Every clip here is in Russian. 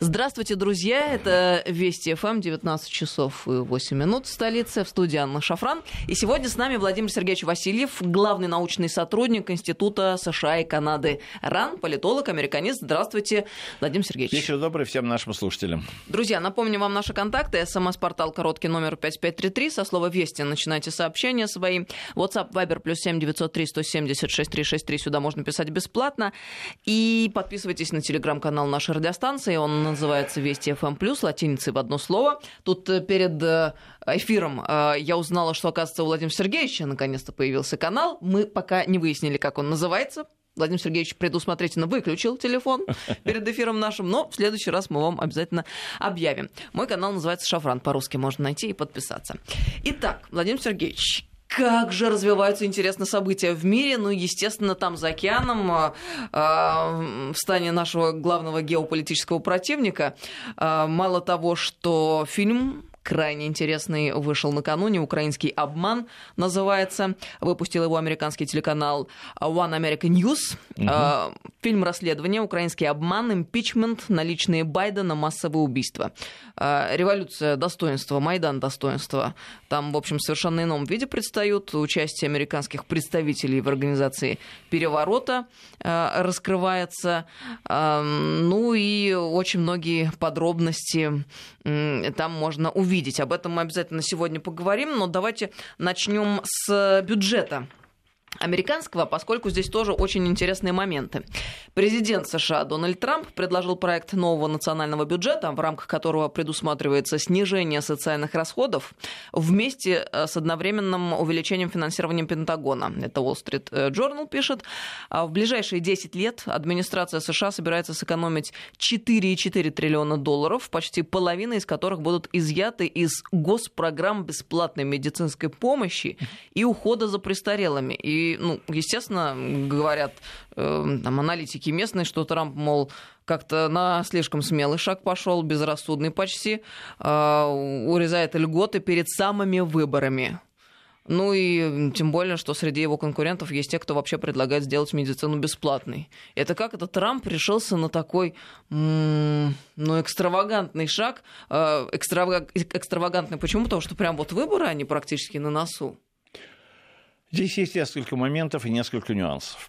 Здравствуйте, друзья. Это Вести ФМ, 19 часов и 8 минут в столице. В студии Анна Шафран. И сегодня с нами Владимир Сергеевич Васильев, главный научный сотрудник Института США и Канады РАН, политолог, американист. Здравствуйте, Владимир Сергеевич. Вечер добрый всем нашим слушателям. Друзья, напомню вам наши контакты. СМС-портал короткий номер 5533. Со слова «Вести» начинайте сообщения свои. WhatsApp, Viber, плюс 7 903 170 6363. Сюда можно писать бесплатно. И подписывайтесь на телеграм-канал нашей радиостанции. Он называется Вести FM+, латиницей в одно слово. Тут э, перед э, эфиром э, я узнала, что, оказывается, у Владимира Сергеевича наконец-то появился канал. Мы пока не выяснили, как он называется. Владимир Сергеевич предусмотрительно выключил телефон перед эфиром нашим, но в следующий раз мы вам обязательно объявим. Мой канал называется «Шафран», по-русски можно найти и подписаться. Итак, Владимир Сергеевич, как же развиваются интересные события в мире. Ну, естественно, там за океаном, э, в стане нашего главного геополитического противника, э, мало того, что фильм крайне интересный вышел накануне. Украинский обман называется. Выпустил его американский телеканал One American News. Угу. Фильм расследования «Украинский обман», импичмент, наличные Байдена, массовые убийства. А, революция достоинства, Майдан достоинства. Там, в общем, в совершенно ином виде предстают. Участие американских представителей в организации переворота а, раскрывается. Ну и очень многие подробности там можно увидеть. Об этом мы обязательно сегодня поговорим, но давайте начнем с бюджета американского, поскольку здесь тоже очень интересные моменты. Президент США Дональд Трамп предложил проект нового национального бюджета, в рамках которого предусматривается снижение социальных расходов вместе э, с одновременным увеличением финансирования Пентагона. Это Wall Street э, Journal пишет. А в ближайшие 10 лет администрация США собирается сэкономить 4,4 триллиона долларов, почти половина из которых будут изъяты из госпрограмм бесплатной медицинской помощи и ухода за престарелыми. И ну, естественно, говорят э, там, аналитики местные, что Трамп, мол, как-то на слишком смелый шаг пошел, безрассудный почти, э, урезает льготы перед самыми выборами. Ну и тем более, что среди его конкурентов есть те, кто вообще предлагает сделать медицину бесплатной. Это как это Трамп решился на такой, ну, экстравагантный шаг. Э, экстравагантный почему? Потому что прям вот выборы, они практически на носу. Здесь есть несколько моментов и несколько нюансов.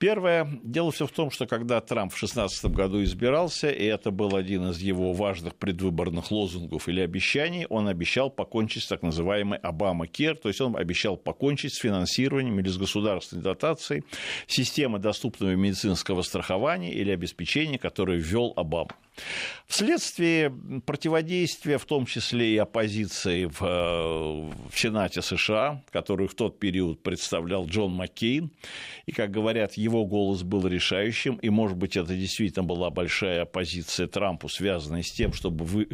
Первое, дело все в том, что когда Трамп в 2016 году избирался, и это был один из его важных предвыборных лозунгов или обещаний, он обещал покончить с так называемой Обама Кер, то есть он обещал покончить с финансированием или с государственной дотацией системы доступного медицинского страхования или обеспечения, которое ввел Обама. Вследствие противодействия, в том числе и оппозиции в, э, в Сенате США, которую в тот период представлял Джон Маккейн, и, как говорят, его голос был решающим, и, может быть, это действительно была большая оппозиция Трампу, связанная с тем, чтобы, вы,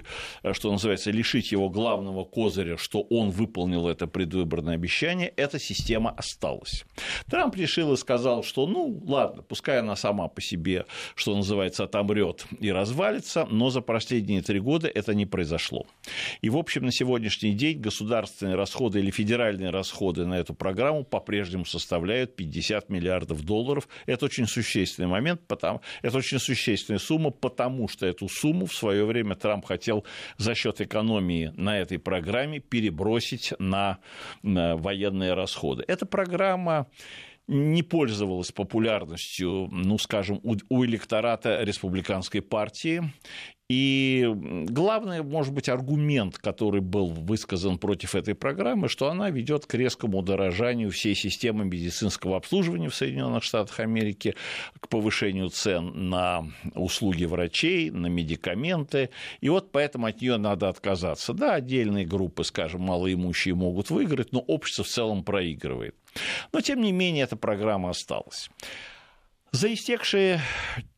что называется, лишить его главного козыря, что он выполнил это предвыборное обещание, эта система осталась. Трамп решил и сказал, что, ну, ладно, пускай она сама по себе, что называется, отомрет и развалится, но за последние три года это не произошло. И, в общем, на сегодняшний день государственные расходы или федеральные расходы на эту программу по-прежнему составляют 50 миллиардов долларов. Это очень существенный момент, потому, это очень существенная сумма, потому что эту сумму в свое время Трамп хотел за счет экономии на этой программе перебросить на, на военные расходы. Эта программа не пользовалась популярностью, ну, скажем, у, у электората республиканской партии. И главный, может быть, аргумент, который был высказан против этой программы, что она ведет к резкому удорожанию всей системы медицинского обслуживания в Соединенных Штатах Америки, к повышению цен на услуги врачей, на медикаменты. И вот поэтому от нее надо отказаться. Да, отдельные группы, скажем, малоимущие могут выиграть, но общество в целом проигрывает. Но, тем не менее, эта программа осталась. За истекшие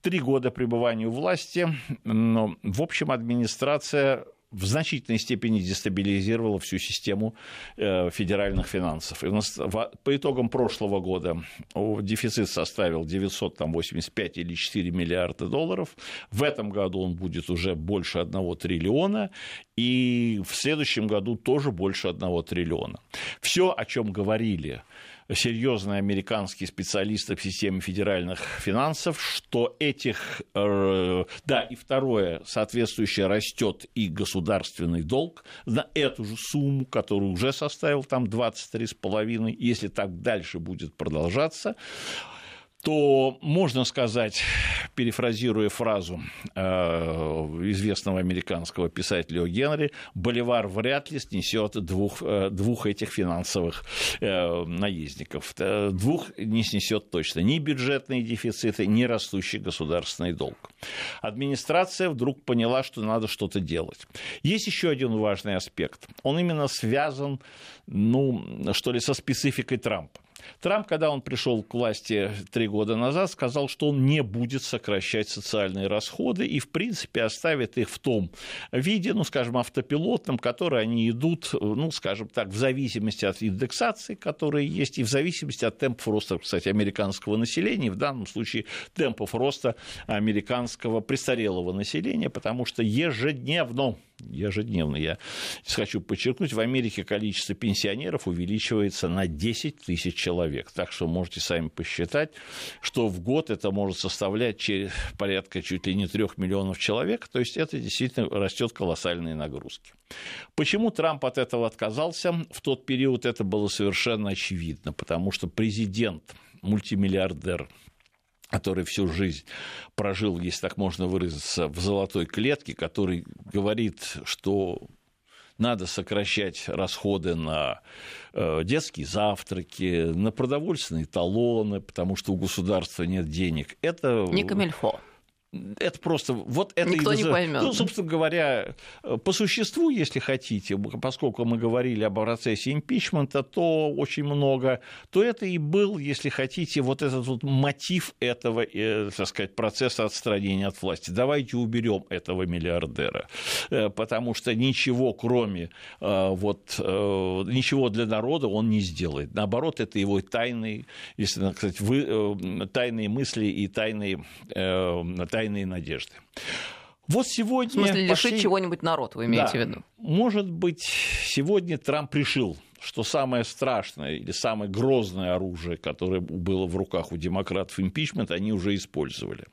три года пребывания у власти, ну, в общем, администрация в значительной степени дестабилизировала всю систему э, федеральных финансов. И у нас по итогам прошлого года дефицит составил 985 или 4 миллиарда долларов. В этом году он будет уже больше 1 триллиона. И в следующем году тоже больше 1 триллиона. Все, о чем говорили серьезные американские специалисты в системе федеральных финансов, что этих... Э, да, и второе, соответствующее растет и государственный долг на эту же сумму, которую уже составил там 23,5, если так дальше будет продолжаться, то можно сказать, перефразируя фразу э, известного американского писателя Генри, Боливар вряд ли снесет двух, э, двух этих финансовых э, наездников. Двух не снесет точно ни бюджетные дефициты, ни растущий государственный долг. Администрация вдруг поняла, что надо что-то делать. Есть еще один важный аспект. Он именно связан, ну, что ли, со спецификой Трампа. Трамп, когда он пришел к власти три года назад, сказал, что он не будет сокращать социальные расходы и, в принципе, оставит их в том виде, ну, скажем, автопилотном, который они идут, ну, скажем так, в зависимости от индексации, которые есть, и в зависимости от темпов роста, кстати, американского населения, в данном случае темпов роста американского престарелого населения, потому что ежедневно ежедневно, я хочу подчеркнуть, в Америке количество пенсионеров увеличивается на 10 тысяч человек. Так что можете сами посчитать, что в год это может составлять порядка чуть ли не 3 миллионов человек. То есть это действительно растет колоссальные нагрузки. Почему Трамп от этого отказался? В тот период это было совершенно очевидно, потому что президент, мультимиллиардер, который всю жизнь прожил, если так можно выразиться, в золотой клетке, который говорит, что надо сокращать расходы на э, детские завтраки, на продовольственные талоны, потому что у государства нет денег. Это... Не камильфо это просто вот это Никто не поймет. Ну, собственно говоря, по существу, если хотите, поскольку мы говорили об процессе импичмента, то очень много, то это и был, если хотите, вот этот вот мотив этого, э, так сказать, процесса отстранения от власти. Давайте уберем этого миллиардера, э, потому что ничего, кроме э, вот ничего для народа он не сделает. Наоборот, это его тайные, если, сказать, вы, тайные мысли и тайные, тайные надежды. Вот сегодня... В смысле, лишить пошли... чего-нибудь народ, вы имеете да. в виду? Может быть, сегодня Трамп решил, что самое страшное или самое грозное оружие, которое было в руках у демократов импичмент, они уже использовали.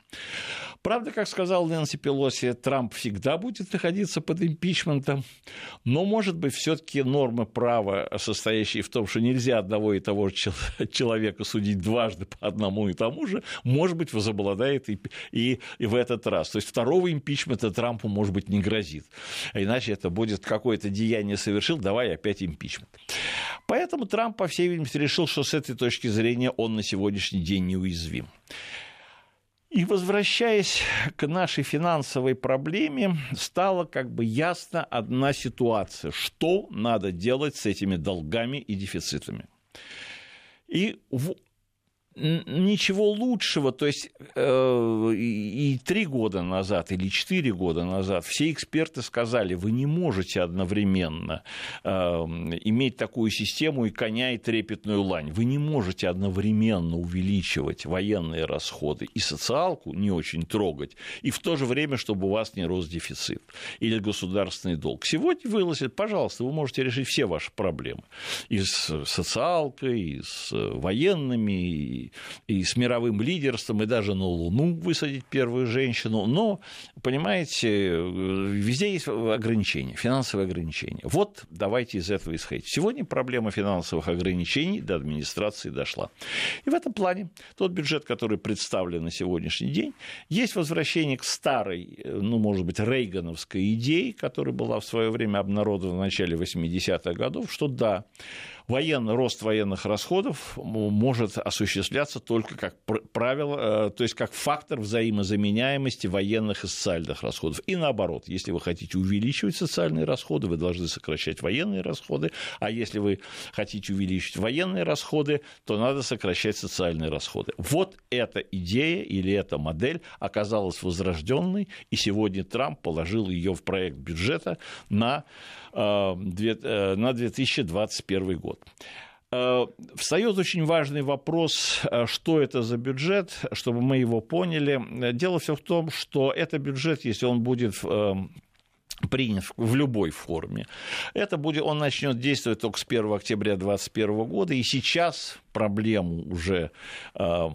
Правда, как сказал Нэнси Пелоси, Трамп всегда будет находиться под импичментом, но, может быть, все таки нормы права, состоящие в том, что нельзя одного и того же человека судить дважды по одному и тому же, может быть, возобладает и, и, и в этот раз. То есть второго импичмента Трампу, может быть, не грозит. А иначе это будет какое-то деяние совершил, давай опять импичмент. Поэтому Трамп, по всей видимости, решил, что с этой точки зрения он на сегодняшний день неуязвим. И возвращаясь к нашей финансовой проблеме, стала как бы ясна одна ситуация, что надо делать с этими долгами и дефицитами. И ничего лучшего, то есть э, и три года назад или четыре года назад все эксперты сказали, вы не можете одновременно э, иметь такую систему и коня, и трепетную лань. Вы не можете одновременно увеличивать военные расходы и социалку не очень трогать, и в то же время, чтобы у вас не рос дефицит или государственный долг. Сегодня вылазит, пожалуйста, вы можете решить все ваши проблемы. И с социалкой, и с военными, и, с мировым лидерством, и даже на Луну высадить первую женщину. Но, понимаете, везде есть ограничения, финансовые ограничения. Вот давайте из этого исходить. Сегодня проблема финансовых ограничений до администрации дошла. И в этом плане тот бюджет, который представлен на сегодняшний день, есть возвращение к старой, ну, может быть, рейгановской идее, которая была в свое время обнародована в начале 80-х годов, что да, военный рост военных расходов может осуществляться только как правило, э, то есть как фактор взаимозаменяемости военных и социальных расходов. И наоборот, если вы хотите увеличивать социальные расходы, вы должны сокращать военные расходы, а если вы хотите увеличить военные расходы, то надо сокращать социальные расходы. Вот эта идея или эта модель оказалась возрожденной, и сегодня Трамп положил ее в проект бюджета на на 2021 год. Э, встает очень важный вопрос, что это за бюджет, чтобы мы его поняли. Дело все в том, что это бюджет, если он будет принят в любой форме. Это будет, он начнет действовать только с 1 октября 2021 года, и сейчас проблему уже э,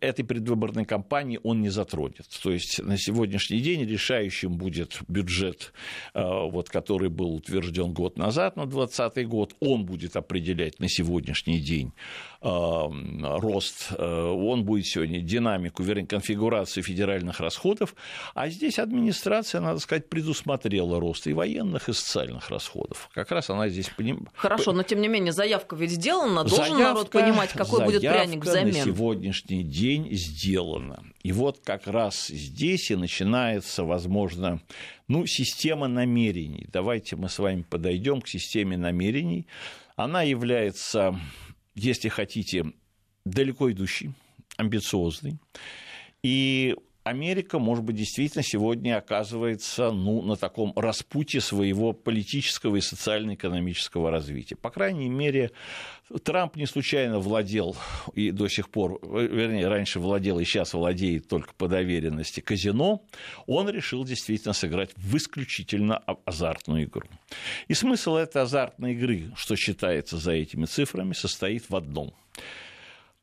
этой предвыборной кампании он не затронет. То есть на сегодняшний день решающим будет бюджет, э, вот, который был утвержден год назад, на 2020 год. Он будет определять на сегодняшний день э, рост, э, он будет сегодня динамику, вернее, конфигурацию федеральных расходов. А здесь администрация, надо сказать, предусмотрела рост и военных, и социальных расходов. Как раз она здесь понимает. Хорошо, но тем не менее заявка ведь сделана, должен заявка, народ понимать, какой будет пряник взамен. на сегодняшний день сделана. И вот как раз здесь и начинается, возможно, ну, система намерений. Давайте мы с вами подойдем к системе намерений. Она является, если хотите, далеко идущей, амбициозной. И Америка, может быть, действительно сегодня оказывается ну, на таком распутье своего политического и социально-экономического развития. По крайней мере, Трамп не случайно владел и до сих пор, вернее, раньше владел и сейчас владеет только по доверенности казино. Он решил действительно сыграть в исключительно азартную игру. И смысл этой азартной игры, что считается за этими цифрами, состоит в одном –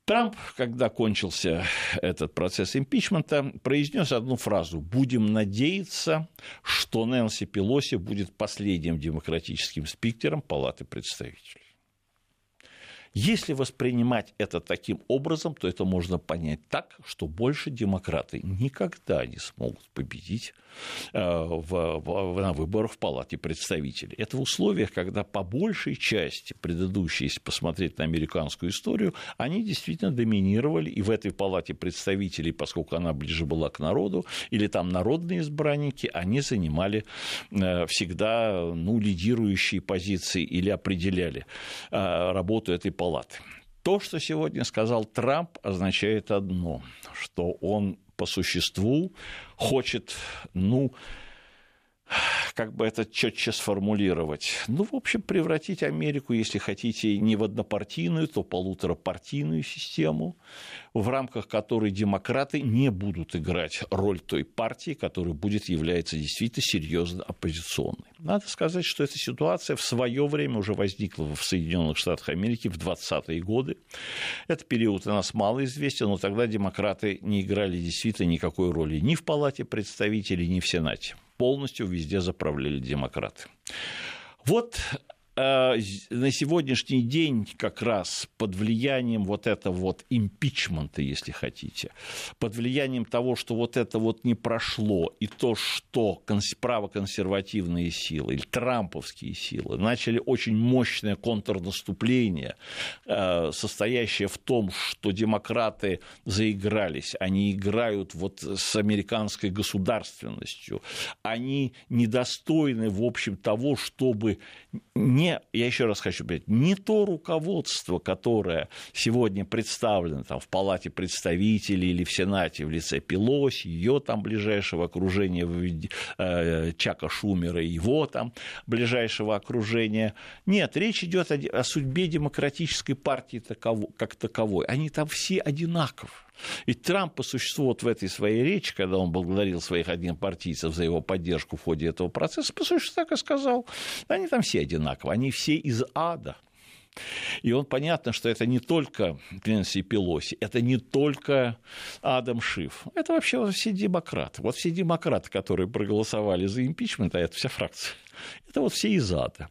Трамп, когда кончился этот процесс импичмента, произнес одну фразу «Будем надеяться, что Нэнси Пелоси будет последним демократическим спикером Палаты представителей». Если воспринимать это таким образом, то это можно понять так, что больше демократы никогда не смогут победить э, в, в, на выборах в Палате представителей. Это в условиях, когда по большей части предыдущие, если посмотреть на американскую историю, они действительно доминировали и в этой Палате представителей, поскольку она ближе была к народу, или там народные избранники, они занимали э, всегда ну, лидирующие позиции или определяли э, работу этой палаты палаты. То, что сегодня сказал Трамп, означает одно, что он по существу хочет, ну, как бы это четче сформулировать, ну, в общем, превратить Америку, если хотите, не в однопартийную, то полуторапартийную систему, в рамках которой демократы не будут играть роль той партии, которая будет являться действительно серьезно оппозиционной. Надо сказать, что эта ситуация в свое время уже возникла в Соединенных Штатах Америки в 20-е годы. Этот период у нас мало известен, но тогда демократы не играли действительно никакой роли ни в Палате представителей, ни в Сенате полностью везде заправляли демократы. Вот на сегодняшний день как раз под влиянием вот этого вот импичмента, если хотите, под влиянием того, что вот это вот не прошло, и то, что правоконсервативные силы или трамповские силы начали очень мощное контрнаступление, э, состоящее в том, что демократы заигрались, они играют вот с американской государственностью, они недостойны, в общем, того, чтобы не не, я еще раз хочу сказать, не то руководство, которое сегодня представлено там, в Палате представителей или в Сенате в лице Пелоси, ее там ближайшего окружения, э, Чака Шумера, его там ближайшего окружения. Нет, речь идет о, о судьбе демократической партии таково, как таковой. Они там все одинаковы. И Трамп по существу вот в этой своей речи, когда он благодарил своих однопартийцев за его поддержку в ходе этого процесса, по существу так и сказал, они там все одинаковые, они все из ада. И он понятно, что это не только Нэнси Пелоси, это не только Адам Шиф, это вообще все демократы. Вот все демократы, которые проголосовали за импичмент, а это вся фракция, это вот все из ада.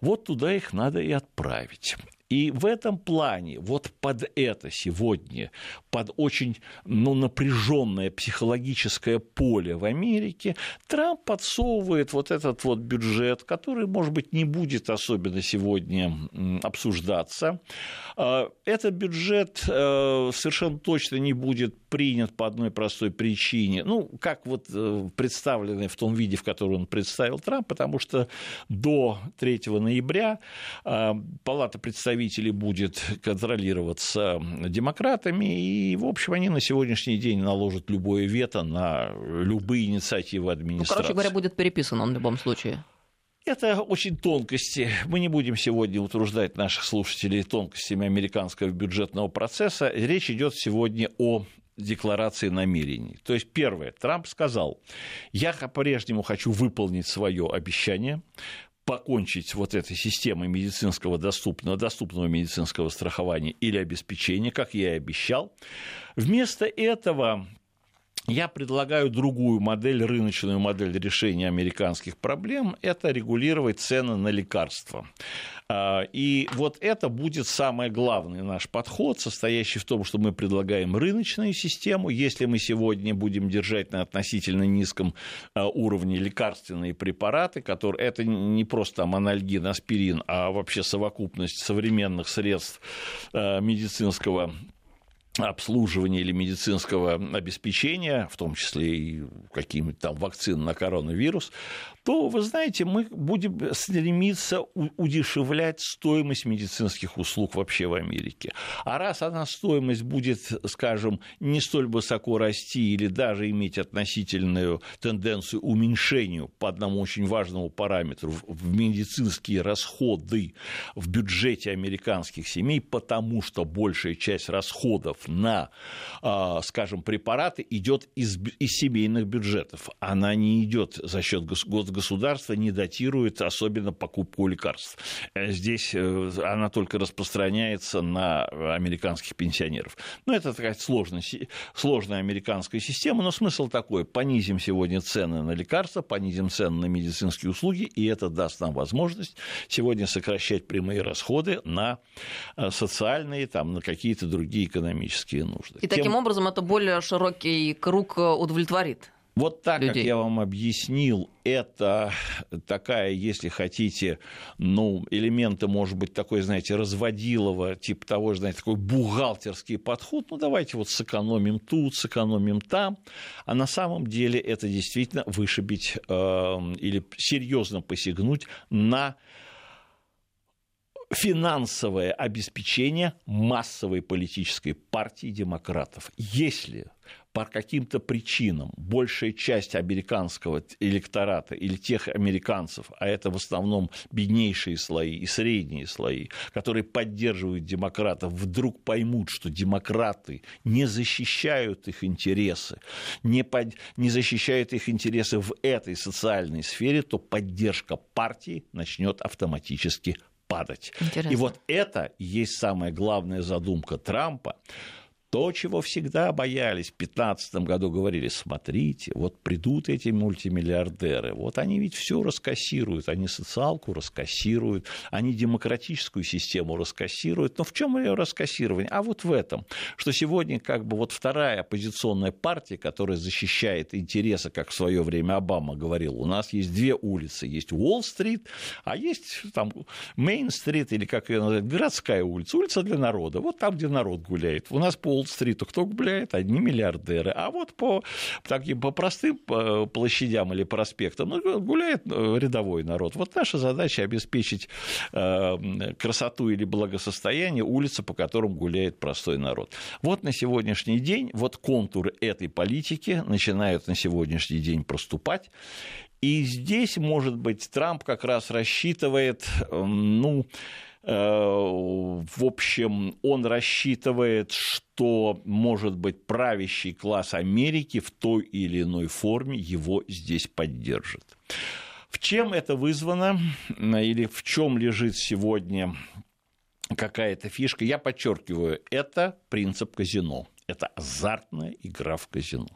Вот туда их надо и отправить. И в этом плане, вот под это сегодня, под очень ну, напряженное психологическое поле в Америке, Трамп подсовывает вот этот вот бюджет, который, может быть, не будет особенно сегодня обсуждаться. А, этот бюджет э, совершенно точно не будет принят по одной простой причине. Ну, как вот э, представленный в том виде, в котором он представил Трамп, потому что до 3 ноября э, Палата представителей представителей будет контролироваться демократами, и, в общем, они на сегодняшний день наложат любое вето на любые инициативы администрации. Ну, короче говоря, будет переписан он в любом случае. Это очень тонкости. Мы не будем сегодня утруждать наших слушателей тонкостями американского бюджетного процесса. Речь идет сегодня о декларации намерений. То есть, первое, Трамп сказал, я по-прежнему хочу выполнить свое обещание покончить вот этой системой медицинского доступного, доступного медицинского страхования или обеспечения, как я и обещал. Вместо этого я предлагаю другую модель, рыночную модель решения американских проблем. Это регулировать цены на лекарства. А, и вот это будет самый главный наш подход, состоящий в том, что мы предлагаем рыночную систему. Если мы сегодня будем держать на относительно низком а, уровне лекарственные препараты, которые это не просто там анальгин, аспирин, а вообще совокупность современных средств а, медицинского обслуживания или медицинского обеспечения, в том числе и какими-то там вакцин на коронавирус, то, вы знаете, мы будем стремиться удешевлять стоимость медицинских услуг вообще в Америке. А раз она стоимость будет, скажем, не столь высоко расти или даже иметь относительную тенденцию уменьшению по одному очень важному параметру в медицинские расходы в бюджете американских семей, потому что большая часть расходов на, а, скажем, препараты идет из, из семейных бюджетов. Она не идет за счет государства не датирует особенно покупку лекарств. Э, здесь э, она только распространяется на американских пенсионеров. Ну, это такая сложная, сложная американская система, но смысл такой. Понизим сегодня цены на лекарства, понизим цены на медицинские услуги, и это даст нам возможность сегодня сокращать прямые расходы на э, социальные, там, на какие-то другие экономические нужды. И Тем... таким образом это более широкий круг удовлетворит вот так, людей. как я вам объяснил, это такая, если хотите, ну, элементы, может быть, такой, знаете, разводилова, типа того, знаете, такой бухгалтерский подход. Ну, давайте вот сэкономим тут, сэкономим там. А на самом деле это действительно вышибить э, или серьезно посягнуть на финансовое обеспечение массовой политической партии демократов. Если по каким-то причинам большая часть американского электората или тех американцев, а это в основном беднейшие слои и средние слои, которые поддерживают демократов, вдруг поймут, что демократы не защищают их интересы, не, под, не защищают их интересы в этой социальной сфере, то поддержка партии начнет автоматически падать. Интересно. И вот это есть самая главная задумка Трампа то, чего всегда боялись, в 2015 году говорили, смотрите, вот придут эти мультимиллиардеры, вот они ведь все раскассируют, они социалку раскассируют, они демократическую систему раскассируют. Но в чем ее раскассирование? А вот в этом, что сегодня как бы вот вторая оппозиционная партия, которая защищает интересы, как в свое время Обама говорил, у нас есть две улицы, есть Уолл-стрит, а есть там Мейн-стрит, или как ее называют, городская улица, улица для народа, вот там, где народ гуляет. У нас по Уолл-стриту кто гуляет? Одни миллиардеры. А вот по таким по простым площадям или проспектам ну, гуляет э, рядовой народ. Вот наша задача обеспечить э, красоту или благосостояние улицы, по которым гуляет простой народ. Вот на сегодняшний день вот контуры этой политики начинают на сегодняшний день проступать. И здесь, может быть, Трамп как раз рассчитывает, ну, Э, в общем, он рассчитывает, что, может быть, правящий класс Америки в той или иной форме его здесь поддержит. В чем это вызвано или в чем лежит сегодня какая-то фишка? Я подчеркиваю, это принцип казино. Это азартная игра в казино.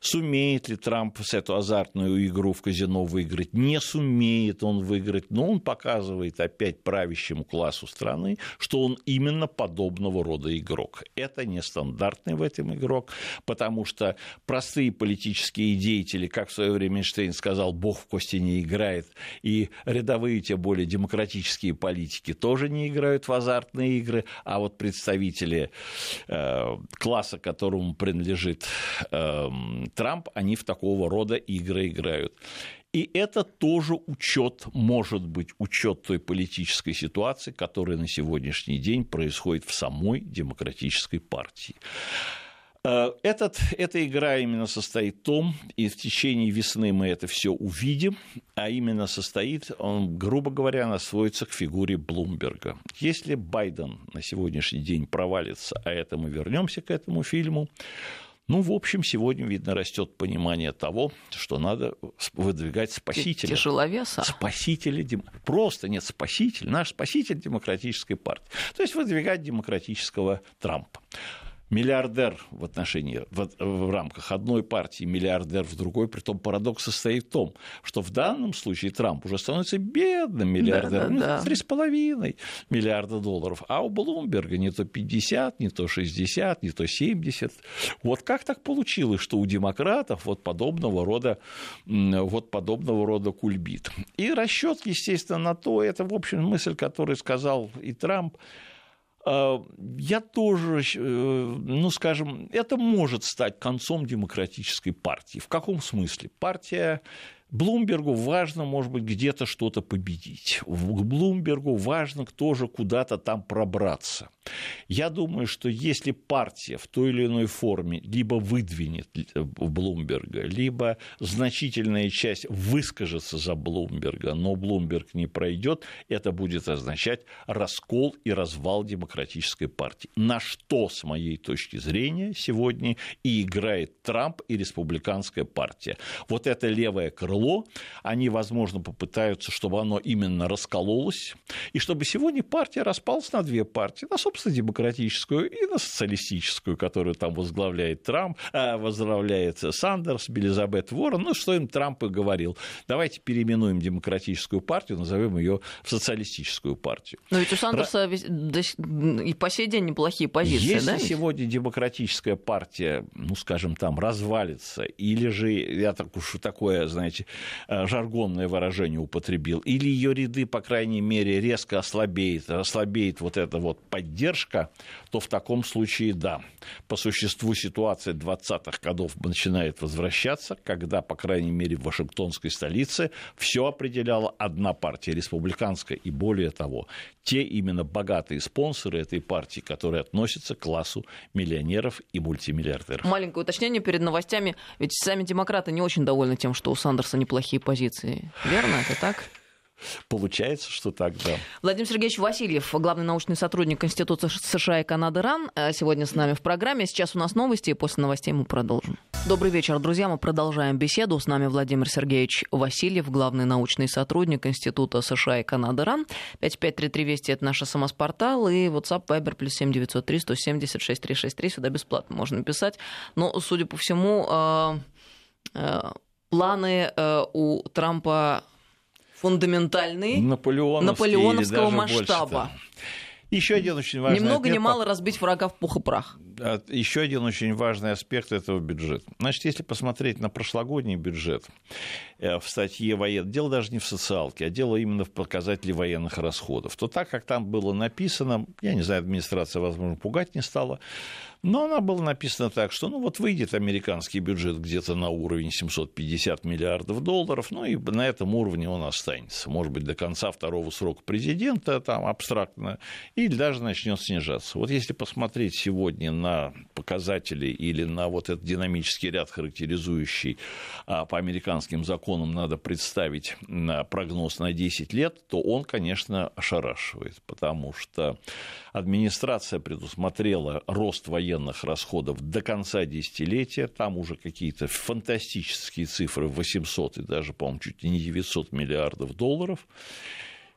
Сумеет ли Трамп с эту азартную игру в казино выиграть? Не сумеет он выиграть, но он показывает опять правящему классу страны, что он именно подобного рода игрок. Это нестандартный в этом игрок, потому что простые политические деятели, как в свое время Эйнштейн сказал, бог в кости не играет, и рядовые, тем более демократические политики тоже не играют в азартные игры, а вот представители э, класса, которому принадлежит э, Трамп, они в такого рода игры играют. И это тоже учет, может быть, учет той политической ситуации, которая на сегодняшний день происходит в самой демократической партии. Э, этот, эта игра именно состоит в том, и в течение весны мы это все увидим, а именно состоит, он, грубо говоря, она сводится к фигуре Блумберга. Если Байден на сегодняшний день провалится, а это мы вернемся к этому фильму, Ну, в общем, сегодня, видно, растет понимание того, что надо выдвигать спасителя. Тяжеловеса. Спасителя. Просто нет, спаситель. Наш спаситель демократической партии. То есть выдвигать демократического Трампа миллиардер в отношении, в, в рамках одной партии, миллиардер в другой, при том парадокс состоит в том, что в данном случае Трамп уже становится бедным миллиардером, да, да, да. 3,5 миллиарда долларов, а у Блумберга не то 50, не то 60, не то 70. Вот как так получилось, что у демократов вот подобного рода, вот подобного рода кульбит? И расчет, естественно, на то, это, в общем, мысль, которую сказал и Трамп, я тоже, э, ну, скажем, это может стать концом демократической партии. В каком смысле? Партия Блумбергу важно, может быть, где-то что-то победить. Блумбергу важно тоже куда-то там пробраться. Я думаю, что если партия в той или иной форме либо выдвинет Блумберга, либо значительная часть выскажется за Блумберга, но Блумберг не пройдет, это будет означать раскол и развал демократической партии. На что, с моей точки зрения, сегодня и играет Трамп и республиканская партия. Вот это левое крыло они, возможно, попытаются, чтобы оно именно раскололось, и чтобы сегодня партия распалась на две партии, на, собственно, демократическую и на социалистическую, которую там возглавляет Трамп, э, возглавляет Сандерс, Белизабет Ворон, ну, что им Трамп и говорил. Давайте переименуем демократическую партию, назовем ее в социалистическую партию. Но ведь у Сандерса Ра... и по сей день неплохие позиции, Если да? сегодня демократическая партия, ну, скажем, там, развалится, или же, я так уж такое, знаете, Э, жаргонное выражение употребил, или ее ряды, по крайней мере, резко ослабеет, ослабеет вот эта вот поддержка, то в таком случае да. По существу ситуация 20-х годов начинает возвращаться, когда, по крайней мере, в Вашингтонской столице все определяла одна партия, республиканская, и более того, те именно богатые спонсоры этой партии, которые относятся к классу миллионеров и мультимиллиардеров. Маленькое уточнение перед новостями, ведь сами демократы не очень довольны тем, что у Сандерса неплохие позиции. Верно, это так? Получается, что так, да. Владимир Сергеевич Васильев, главный научный сотрудник Института США и Канады РАН, э, сегодня с нами в программе. Сейчас у нас новости, и после новостей мы продолжим. Добрый вечер, друзья. Мы продолжаем беседу. С нами Владимир Сергеевич Васильев, главный научный сотрудник Института США и Канады РАН. 5533 Вести – это наш СМС-портал, и WhatsApp Viber плюс 7903 176 363. Сюда бесплатно можно писать. Но, судя по всему, э, э, планы у Трампа фундаментальный, наполеоновского масштаба. Еще один очень важный Ни много ни мало разбить врага в пух и прах. Еще один очень важный аспект этого бюджета. Значит, если посмотреть на прошлогодний бюджет э, в статье военных, дело даже не в социалке, а дело именно в показателе военных расходов, то так, как там было написано, я не знаю, администрация, возможно, пугать не стала, но она была написана так, что ну вот выйдет американский бюджет где-то на уровень 750 миллиардов долларов, ну и на этом уровне он останется. Может быть, до конца второго срока президента, там абстрактно, или даже начнет снижаться. Вот если посмотреть сегодня на показатели или на вот этот динамический ряд, характеризующий а, по американским законам, надо представить на прогноз на 10 лет, то он, конечно, ошарашивает, потому что администрация предусмотрела рост военных расходов до конца десятилетия, там уже какие-то фантастические цифры, 800 и даже, по-моему, чуть не 900 миллиардов долларов.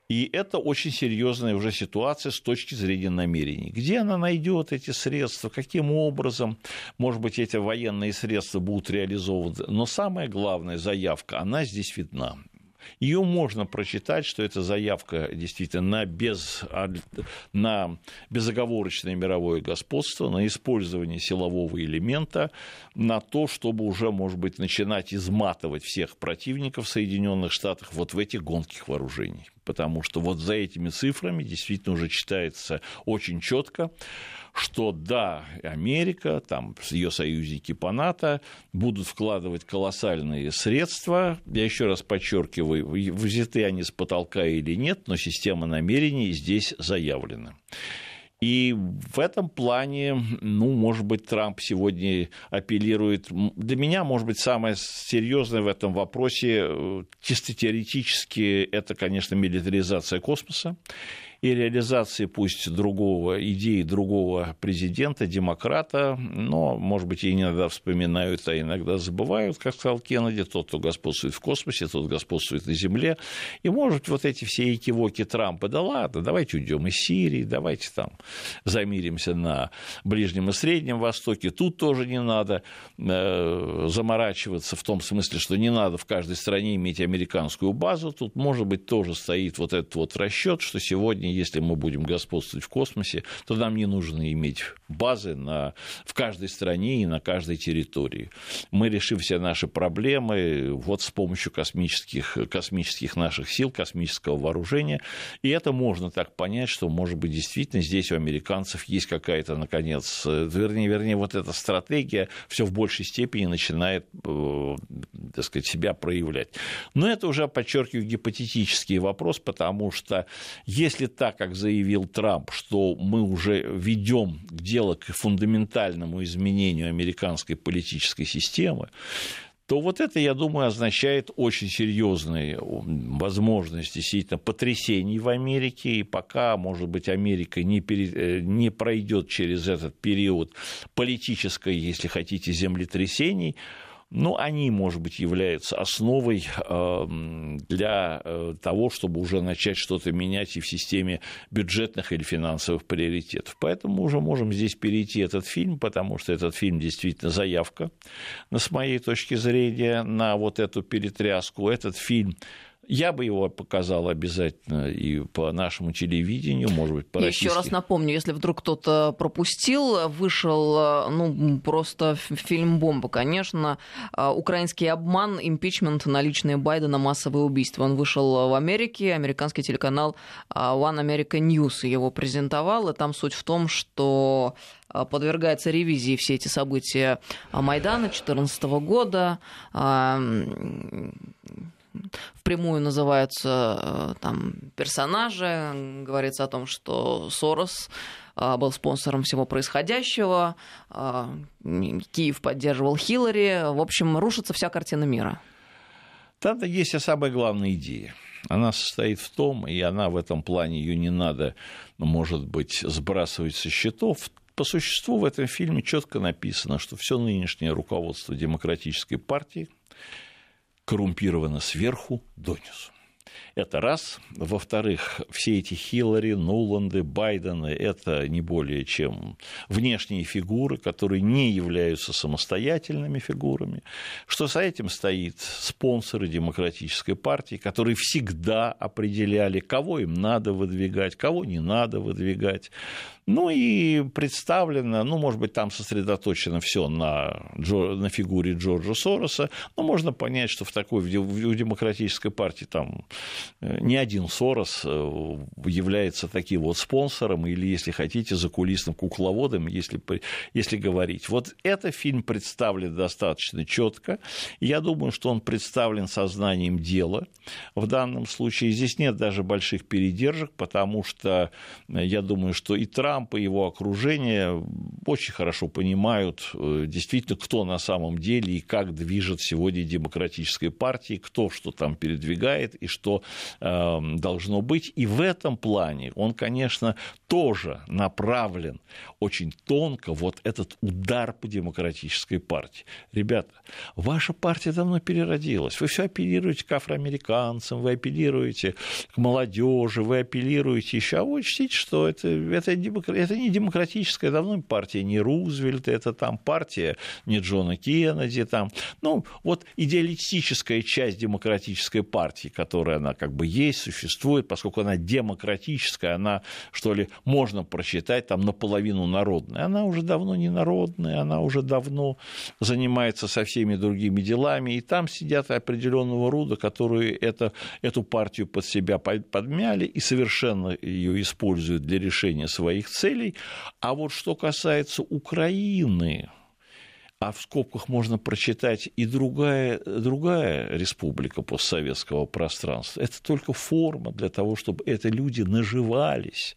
И это очень серьезная уже ситуация с точки зрения намерений. Где она найдет эти средства, каким образом, может быть, эти военные средства будут реализованы. Но самая главная заявка, она здесь видна. Ее можно прочитать, что это заявка действительно на, без, на безоговорочное мировое господство, на использование силового элемента, на то, чтобы уже, может быть, начинать изматывать всех противников Соединенных Штатов вот в этих гонких вооружений. Потому что вот за этими цифрами действительно уже читается очень четко, что да, Америка, там ее союзники по НАТО будут вкладывать колоссальные средства. Я еще раз подчеркиваю, взяты они с потолка или нет, но система намерений здесь заявлена. И в этом плане, ну, может быть, Трамп сегодня апеллирует. Для меня, может быть, самое серьезное в этом вопросе, э, чисто теоретически, это, конечно, милитаризация космоса и реализации пусть другого идеи другого президента, демократа, но, может быть, и иногда вспоминают, а иногда забывают, как сказал Кеннеди, тот, кто господствует в космосе, тот господствует на Земле. И, может, вот эти все экивоки Трампа, да ладно, давайте уйдем из Сирии, давайте там замиримся на Ближнем и Среднем Востоке, тут тоже не надо э, заморачиваться в том смысле, что не надо в каждой стране иметь американскую базу, тут, может быть, тоже стоит вот этот вот расчет, что сегодня, если мы будем господствовать в космосе, то нам не нужно иметь базы на, в каждой стране и на каждой территории. Мы решим все наши проблемы вот с помощью космических, космических наших сил, космического вооружения, и это можно так понять, что, может быть, действительно здесь у американцев есть какая-то, наконец, вернее, вернее, вот эта стратегия все в большей степени начинает, э, так сказать, себя проявлять. Но это уже, подчеркиваю, гипотетический вопрос, потому что если так, как заявил Трамп, что мы уже ведем дело к фундаментальному изменению американской политической системы, то вот это, я думаю, означает очень серьезные возможности действительно потрясений в Америке, и пока, может быть, Америка не, пере... Э, не пройдет через этот период политической, если хотите, землетрясений, ну, они, может быть, являются основой эм, для э, того, чтобы уже начать что-то менять и в системе бюджетных или финансовых приоритетов. Поэтому мы уже можем здесь перейти этот фильм, потому что этот фильм действительно заявка, с моей точки зрения, на вот эту перетряску. Этот фильм я бы его показал обязательно и по нашему телевидению, может быть, по Еще раз напомню, если вдруг кто-то пропустил, вышел ну, просто фильм «Бомба», конечно, а, украинский обман, импичмент на личные Байдена, массовые убийства. Он вышел в Америке, американский телеканал а, One America News его презентовал, и там суть в том, что а, подвергается ревизии все эти события Майдана 2014 года, впрямую называются э, там персонажи, говорится о том, что Сорос э, был спонсором всего происходящего, э, Киев поддерживал Хиллари, в общем, рушится вся картина мира. Там есть и самая главная идея. Она состоит в том, и она в этом плане ее не надо, может быть, сбрасывать со счетов. По существу в этом фильме четко написано, что все нынешнее руководство демократической партии коррумпировано сверху донизу. Это раз. Во-вторых, все эти Хиллари, Нуланды, Байдены – это не более чем внешние фигуры, которые не являются самостоятельными фигурами. Что за этим стоит спонсоры демократической партии, которые всегда определяли, кого им надо выдвигать, кого не надо выдвигать. Ну и представлено, ну, может быть, там сосредоточено все на, на фигуре Джорджа Сороса, но можно понять, что в такой в демократической партии там э, не один Сорос э, является таким вот спонсором или, если хотите, закулисным кукловодом, если, если говорить. Вот этот фильм представлен достаточно четко. Я думаю, что он представлен сознанием дела в данном случае. Здесь нет даже больших передержек, потому что э, я думаю, что и Трамп, и его окружение очень хорошо понимают действительно, кто на самом деле и как движет сегодня демократической партией, кто что там передвигает и что э, должно быть. И в этом плане он, конечно, тоже направлен очень тонко вот этот удар по демократической партии. Ребята, ваша партия давно переродилась. Вы все апеллируете к афроамериканцам, вы апеллируете к молодежи, вы апеллируете еще. А вы учтите, что это, это это не демократическая давно партия, не Рузвельт, это там партия не Джона Кеннеди, там, ну, вот идеалистическая часть демократической партии, которая она как бы есть, существует, поскольку она демократическая, она, что ли, можно прочитать там наполовину народная. Она уже давно не народная, она уже давно занимается со всеми другими делами, и там сидят определенного рода, которые это, эту партию под себя подмяли и совершенно ее используют для решения своих целей. А вот что касается Украины, а в скобках можно прочитать и другая, другая республика постсоветского пространства. Это только форма для того, чтобы эти люди наживались.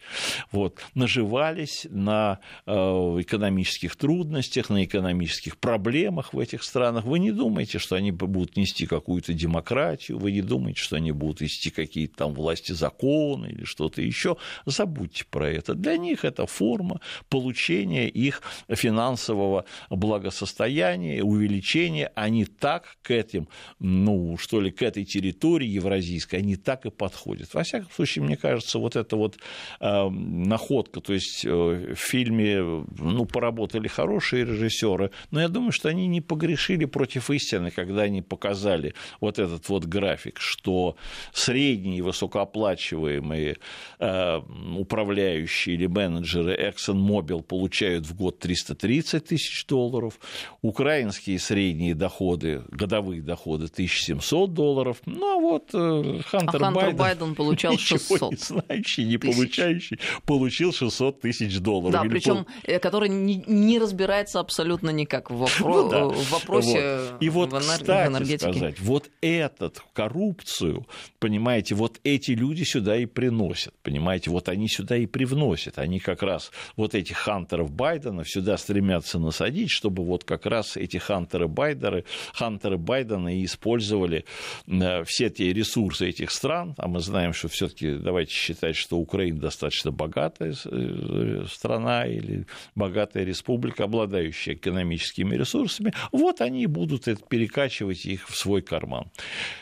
Вот, наживались на э, экономических трудностях, на экономических проблемах в этих странах. Вы не думаете, что они будут нести какую-то демократию, вы не думаете, что они будут вести какие-то там власти закона или что-то еще. Забудьте про это. Для них это форма получения их финансового благосостояния состояние, увеличение, они так к этим, ну, что ли, к этой территории евразийской, они так и подходят. Во всяком случае, мне кажется, вот эта вот э, находка, то есть э, в фильме, ну, поработали хорошие режиссеры, но я думаю, что они не погрешили против истины, когда они показали вот этот вот график, что средние высокооплачиваемые э, управляющие или менеджеры ExxonMobil получают в год 330 тысяч долларов, украинские средние доходы, годовые доходы 1700 долларов, ну а вот э, Хантер, а Байден, Байден получал 600 не знающий, не тысяч. получающий, получил 600 тысяч долларов. Да, причем пол... Э, который не, не разбирается абсолютно никак в, вопро... ну, да. в вопросе вот. И вот, в, энер... кстати в энергетике. сказать, вот этот коррупцию, понимаете, вот эти люди сюда и приносят, понимаете, вот они сюда и привносят, они как раз вот этих Хантеров Байдена сюда стремятся насадить, чтобы вот как раз эти хантеры Байдеры, хантеры Байдена и использовали э, все те ресурсы этих стран, а мы знаем, что все-таки давайте считать, что Украина достаточно богатая э, страна или богатая республика, обладающая экономическими ресурсами, вот они будут перекачивать их в свой карман.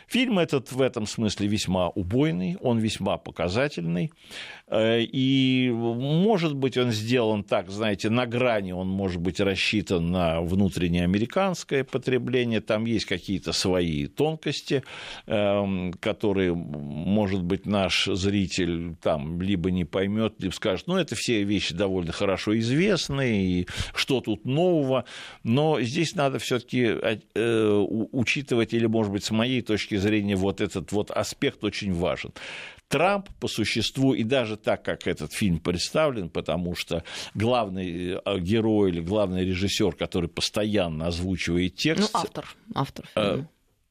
Фильм этот в этом смысле весьма убойный, он весьма показательный, э, и, может быть, он сделан так, знаете, на грани, он может быть рассчитан на внутреннее американское потребление, там есть какие-то свои тонкости, эм, которые, может быть, наш зритель там либо не поймет, либо скажет, ну, это все вещи довольно хорошо известны, и что тут нового, но здесь надо все-таки э, учитывать, или, может быть, с моей точки зрения, вот этот вот аспект очень важен. Трамп по существу, и даже так, как этот фильм представлен, потому что главный э, герой или главный режиссер, который постоянно озвучивает текст... Ну, автор, автор э, фильма.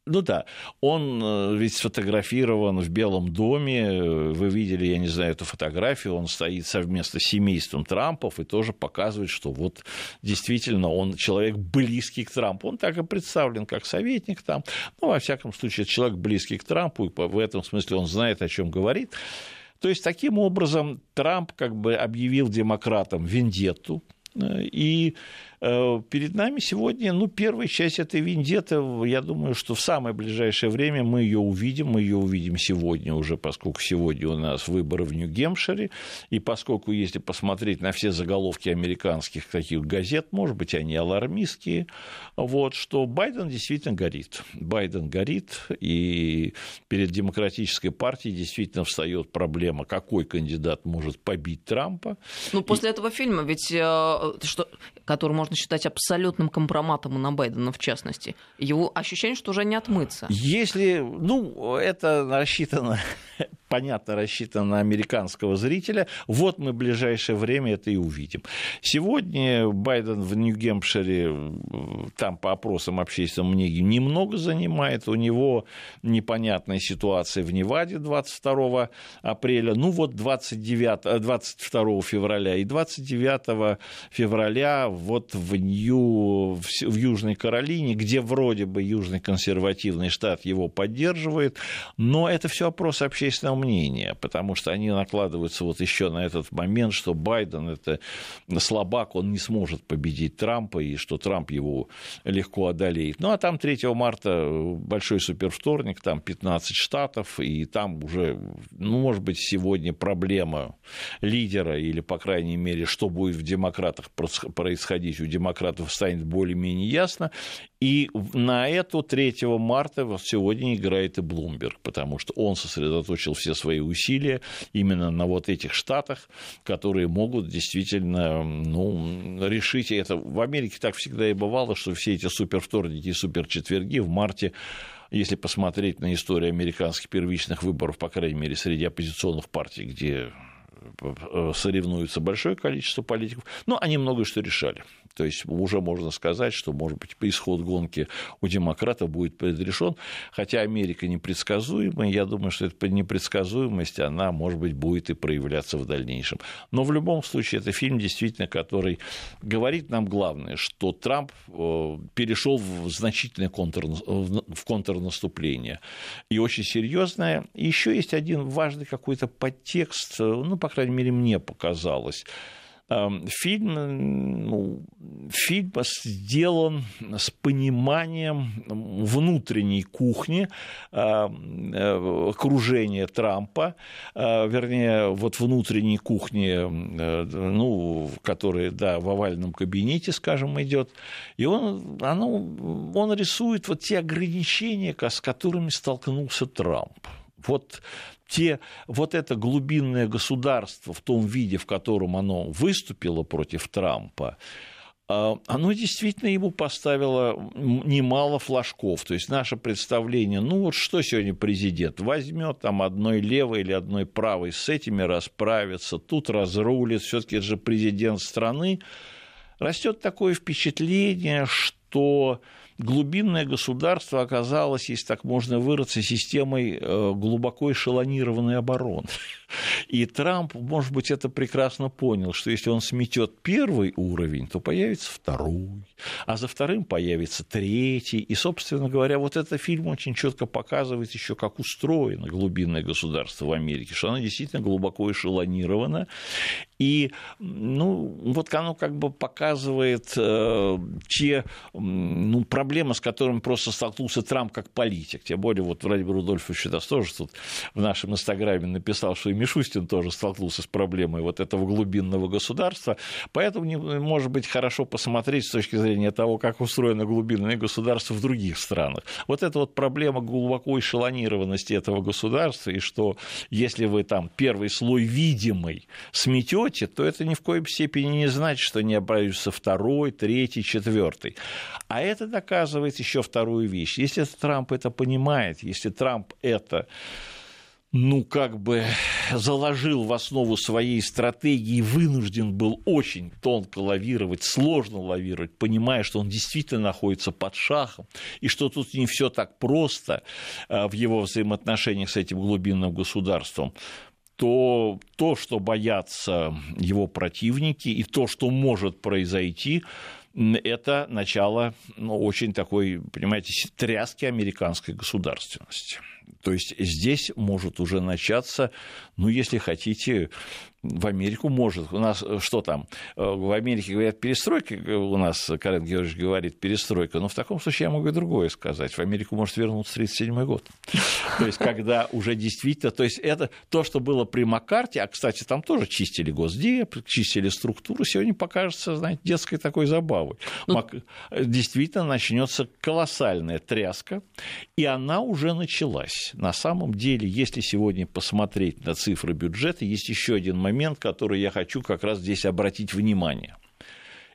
Ну да, он э, ведь сфотографирован в Белом доме, вы видели, я не знаю, эту фотографию, он стоит совместно с семейством Трампов и тоже показывает, что вот действительно он человек близкий к Трампу, он так и представлен как советник там, ну, во всяком случае, человек близкий к Трампу, и в этом смысле он знает, о чем говорит. То есть, таким образом, Трамп как бы объявил демократам вендетту, э, и Э, перед нами сегодня, ну, первая часть этой вендеты, я думаю, что в самое ближайшее время мы ее увидим, мы ее увидим сегодня уже, поскольку сегодня у нас выборы в Нью-Гемпшире, и поскольку, если посмотреть на все заголовки американских таких газет, может быть, они алармистские, вот, что Байден действительно горит. Байден горит, и перед демократической партией действительно встает проблема, какой кандидат может побить Трампа. Ну, после и... этого фильма, ведь, э, что, который можно можно считать абсолютным компроматом на Байдена, в частности. Его ощущение, что уже не отмыться. Если, ну, это рассчитано понятно, рассчитано на американского зрителя. Вот мы в ближайшее время это и увидим. Сегодня Байден в Нью-Гемпшире, там по опросам общественного мнения, немного занимает. У него непонятная ситуация в Неваде 22 апреля. Ну вот 29, 22 февраля и 29 февраля вот в, Нью, в Южной Каролине, где вроде бы Южный консервативный штат его поддерживает, но это все опрос общественного мнения, потому что они накладываются вот еще на этот момент, что Байден это слабак, он не сможет победить Трампа, и что Трамп его легко одолеет. Ну, а там 3 марта большой супервторник, там 15 штатов, и там уже, ну, может быть, сегодня проблема лидера, или, по крайней мере, что будет в демократах происходить, у демократов станет более-менее ясно. И на эту 3 марта сегодня играет и Блумберг, потому что он сосредоточил все свои усилия именно на вот этих штатах, которые могут действительно ну, решить это. В Америке так всегда и бывало, что все эти супервторники и суперчетверги в марте если посмотреть на историю американских первичных выборов, по крайней мере, среди оппозиционных партий, где э, соревнуются большое количество политиков, но они многое что решали. То есть уже можно сказать, что, может быть, исход гонки у демократов будет предрешен, хотя Америка непредсказуемая, я думаю, что эта непредсказуемость, она, может быть, будет и проявляться в дальнейшем. Но в любом случае, это фильм, действительно, который говорит нам главное, что Трамп э, перешел в значительное контр, в контрнаступление. И очень серьезное. Еще есть один важный какой-то подтекст, э, ну, по крайней мере, мне показалось. Фильм, ну, фильм сделан с пониманием внутренней кухни э, окружения Трампа, э, вернее, вот внутренней кухни, э, ну, которая, да, в овальном кабинете, скажем, идет, и он, оно, он рисует вот те ограничения, с которыми столкнулся Трамп. Вот те, вот это глубинное государство в том виде, в котором оно выступило против Трампа, а, оно действительно ему поставило немало флажков. То есть наше представление, ну вот что сегодня президент возьмет там одной левой или одной правой с этими расправится, тут разрулит, все-таки же президент страны. Растет такое впечатление, что глубинное государство оказалось, если так можно выразиться, системой э, глубоко эшелонированной обороны. И Трамп, может быть, это прекрасно понял, что если он сметет первый уровень, то появится второй, а за вторым появится третий. И, собственно говоря, вот этот фильм очень четко показывает еще, как устроено глубинное государство в Америке, что оно действительно глубоко эшелонировано. И ну, вот оно как бы показывает э, те ну, проблемы, с которыми просто столкнулся Трамп как политик. Тем более, вот Владимир Рудольфович сейчас тоже тут в нашем инстаграме написал, что Мишустин тоже столкнулся с проблемой вот этого глубинного государства. Поэтому, может быть, хорошо посмотреть с точки зрения того, как устроено глубинное государство в других странах. Вот эта вот проблема глубоко эшелонированности этого государства, и что если вы там первый слой видимый сметете, то это ни в коем степени не значит, что не образуется второй, третий, четвертый. А это доказывает еще вторую вещь. Если Трамп это понимает, если Трамп это ну, как бы заложил в основу своей стратегии, вынужден был очень тонко лавировать, сложно лавировать, понимая, что он действительно находится под шахом, и что тут не все так просто а, в его взаимоотношениях с этим глубинным государством, то то, что боятся его противники, и то, что может произойти, это начало ну, очень такой, понимаете, тряски американской государственности. То есть здесь может уже начаться, ну, если хотите, в Америку может. У нас э, что там? Э, в Америке говорят перестройка, э, у нас Карен Георгиевич говорит перестройка, но в таком случае я могу и другое сказать. В Америку может вернуться 1937 год. То есть, когда уже действительно... То есть, это то, что было при Маккарте, а, кстати, там тоже чистили Госдеп, чистили структуру, сегодня покажется, знаете, детской такой забавой. Ну... Действительно начнется колоссальная тряска, и она уже началась. На самом деле, если сегодня посмотреть на цифры бюджета, есть еще один момент, который я хочу как раз здесь обратить внимание.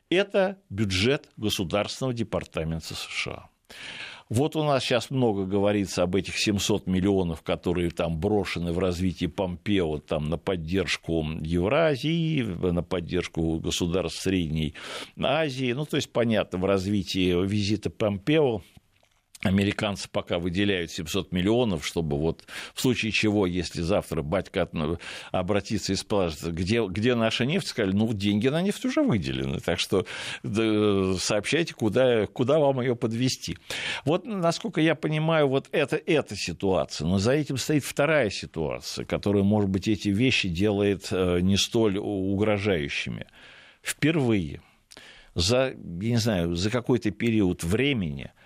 Это бюджет Государственного департамента США. Вот у нас сейчас много говорится об этих 700 миллионов, которые там брошены в развитие Помпео там, на поддержку Евразии, на поддержку государств Средней Азии. Ну, то есть, понятно, в развитии визита Помпео Американцы пока выделяют 700 миллионов, чтобы вот в случае чего, если завтра батька обратится и спрашивает, где, где наша нефть, сказали, ну, деньги на нефть уже выделены, так что сообщайте, куда, куда вам ее подвести. Вот, насколько я понимаю, вот это, эта ситуация, но за этим стоит вторая ситуация, которая, может быть, эти вещи делает э, не столь угрожающими. Впервые за, я не знаю, за какой-то период времени –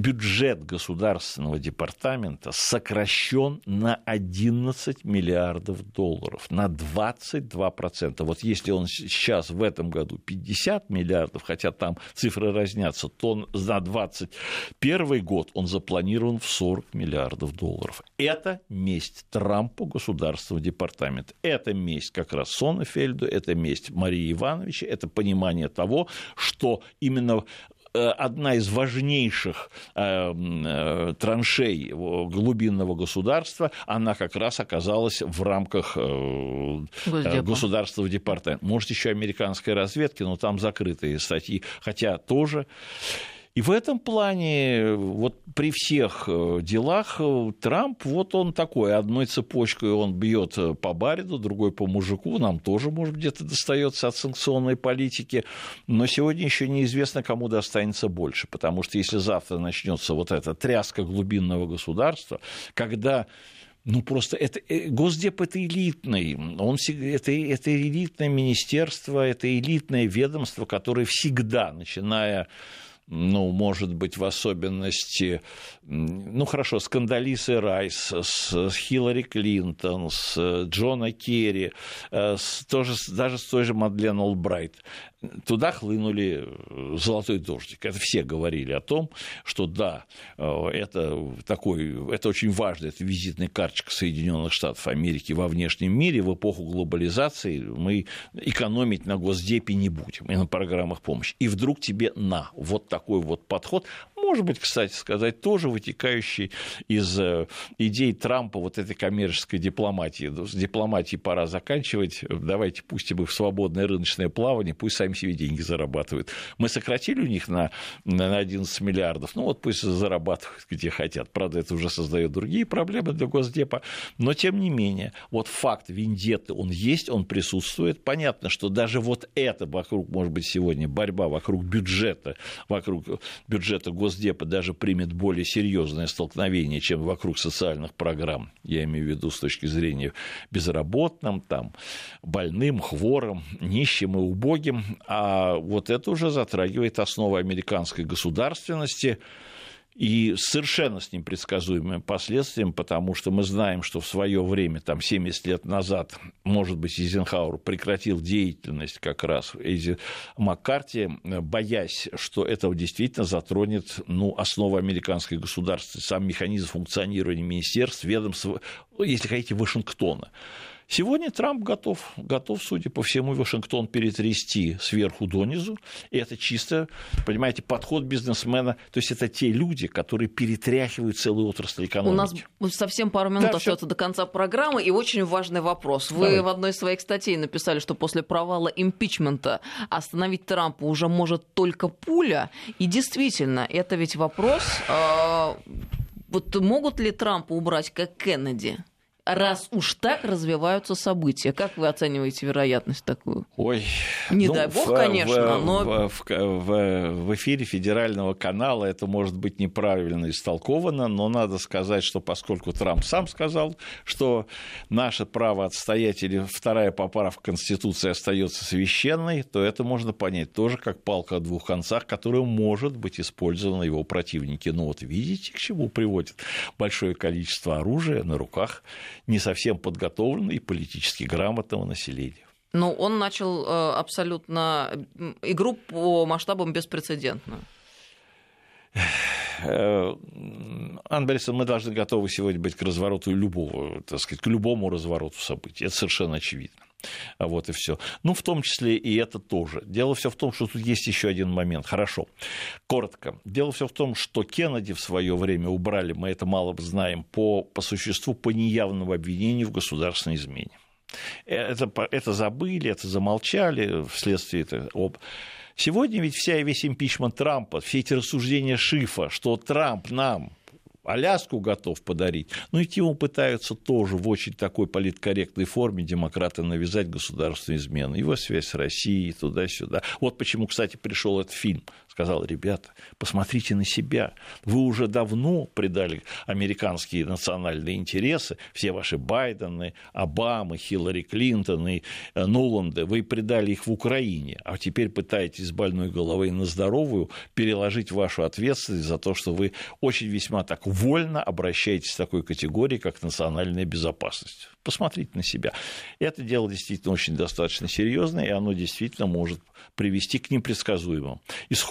бюджет государственного департамента сокращен на 11 миллиардов долларов, на 22%. Вот если он сейчас в этом году 50 миллиардов, хотя там цифры разнятся, то на 2021 год он запланирован в 40 миллиардов долларов. Это месть Трампу государственного департамента. Это месть как раз Сонефельду, это месть Марии Ивановича, это понимание того, что именно одна из важнейших траншей глубинного государства, она как раз оказалась в рамках Госдепа. государственного департамента. Может, еще американской разведки, но там закрытые статьи, хотя тоже и в этом плане, вот при всех э, делах, э, Трамп, вот он такой, одной цепочкой он бьет э, по Бариду, другой по мужику, нам тоже, может, где-то достается от санкционной политики, но сегодня еще неизвестно, кому достанется больше, потому что если завтра начнется вот эта тряска глубинного государства, когда ну, просто это, Госдеп это элитный, он, это, это элитное министерство, это элитное ведомство, которое всегда, начиная ну, может быть, в особенности, ну, хорошо, с Кандалисой Райс, с Хиллари Клинтон, с Джона Керри, э, с, тоже, даже с той же Мадлен Олбрайт туда хлынули э, золотой дождик. Это все говорили о том, что да, э, это такой, это очень важно, это визитная карточка Соединенных Штатов Америки во внешнем мире. В эпоху глобализации мы экономить на Госдепе не будем и на программах помощи. И вдруг тебе на вот такой вот подход, может быть, кстати сказать, тоже вытекающий из э, идей Трампа вот этой коммерческой дипломатии. С дипломатией пора заканчивать, давайте пустим их в свободное рыночное плавание, пусть сами себе деньги зарабатывают. Мы сократили у них на, на 11 миллиардов, ну вот пусть зарабатывают где хотят. Правда, это уже создает другие проблемы для Госдепа, но тем не менее, вот факт вендетты, он есть, он присутствует. Понятно, что даже вот это вокруг, может быть, сегодня борьба вокруг бюджета, вокруг бюджета Госдепа даже примет более серьезное столкновение, чем вокруг социальных программ. Я имею в виду с точки зрения безработным, там, больным, хворым, нищим и убогим. А вот это уже затрагивает основы американской государственности, и совершенно с непредсказуемыми последствиями, потому что мы знаем, что в свое время, там 70 лет назад, может быть, Эйзенхауэр прекратил деятельность как раз Эйзи Маккарти, боясь, что это действительно затронет ну, основу американской государственности, сам механизм функционирования министерств, ведомств, если хотите, Вашингтона. Сегодня Трамп готов, готов, судя по всему, Вашингтон перетрясти сверху донизу. И это чисто, понимаете, подход бизнесмена. То есть это те люди, которые перетряхивают целую отрасль экономики. У нас совсем пару минут да, остается до конца программы. И очень важный вопрос. Вы Давай. в одной из своих статей написали, что после провала импичмента остановить Трампа уже может только пуля. И действительно, это ведь вопрос... Э, вот могут ли Трампа убрать как Кеннеди? Раз уж так развиваются события. Как вы оцениваете вероятность такую? Ой, не ну, дай бог, в, конечно, в, но... В, в, в эфире федерального канала это может быть неправильно истолковано, но надо сказать, что поскольку Трамп сам сказал, что наше право отстоять или вторая поправка Конституции остается священной, то это можно понять тоже как палка о двух концах, которая может быть использована его противники. Ну вот видите, к чему приводит большое количество оружия на руках не совсем подготовленного и политически грамотного населения. Ну, он начал э, абсолютно игру по масштабам беспрецедентную. Э, Анна Борисовна, мы должны готовы сегодня быть к развороту любого, так сказать, к любому развороту событий. Это совершенно очевидно. А вот и все. Ну, в том числе и это тоже. Дело все в том, что тут есть еще один момент. Хорошо. Коротко. Дело все в том, что Кеннеди в свое время убрали, мы это мало знаем, по, по существу по неявному обвинению в государственной измене. Это, это забыли, это замолчали вследствие этого. Сегодня ведь вся весь импичмент Трампа, все эти рассуждения Шифа, что Трамп нам Аляску готов подарить. Но ну, ведь ему пытаются тоже в очень такой политкорректной форме демократы навязать государственную измену. Его связь с Россией, туда-сюда. Вот почему, кстати, пришел этот фильм сказал, ребята, посмотрите на себя. Вы уже давно предали американские национальные интересы, все ваши Байдены, Обамы, Хиллари Клинтон и э, Нуланды, вы предали их в Украине, а теперь пытаетесь с больной головой на здоровую переложить вашу ответственность за то, что вы очень весьма так вольно обращаетесь к такой категории, как национальная безопасность. Посмотрите на себя. Это дело действительно очень достаточно серьезное, и оно действительно может привести к непредсказуемым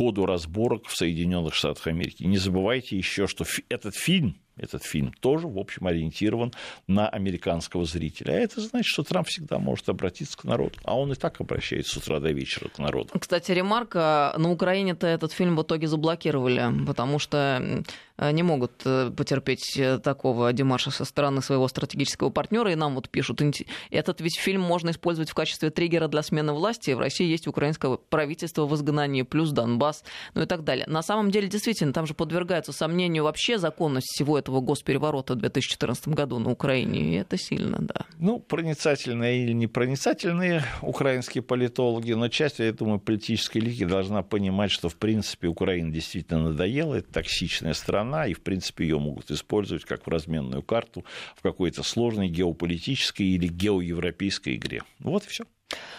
исходу разборок в Соединенных Штатах Америки. Не забывайте еще, что этот фильм этот фильм тоже, в общем, ориентирован на американского зрителя. А это значит, что Трамп всегда может обратиться к народу. А он и так обращается с утра до вечера к народу. Кстати, ремарка. На Украине-то этот фильм в итоге заблокировали, потому что Э, не могут э, потерпеть э, такого демарша со стороны своего стратегического партнера. И нам вот пишут, этот ведь фильм можно использовать в качестве триггера для смены власти. В России есть украинское правительство в изгнании, плюс Донбасс, ну и так далее. На самом деле, действительно, там же подвергается сомнению вообще законность всего этого госпереворота в 2014 году на Украине. И это сильно, да. Ну, проницательные или непроницательные украинские политологи, но часть, я думаю, политической лиги должна понимать, что, в принципе, Украина действительно надоела, это токсичная страна, и, в принципе, ее могут использовать как в разменную карту в какой-то сложной геополитической или геоевропейской игре. Вот и все.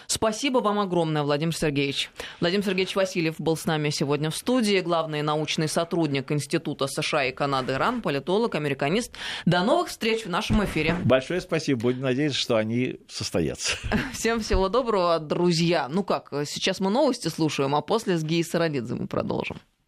Спасибо вам огромное, Владимир Сергеевич. Владимир Сергеевич Васильев был с нами сегодня в студии, главный научный сотрудник Института США и Канады РАН, политолог, американист. До новых встреч в нашем эфире. Большое спасибо. Будем надеяться, что они состоятся. Всем всего доброго, друзья. Ну как, сейчас мы новости слушаем, а после с Гией Саралидзе мы продолжим.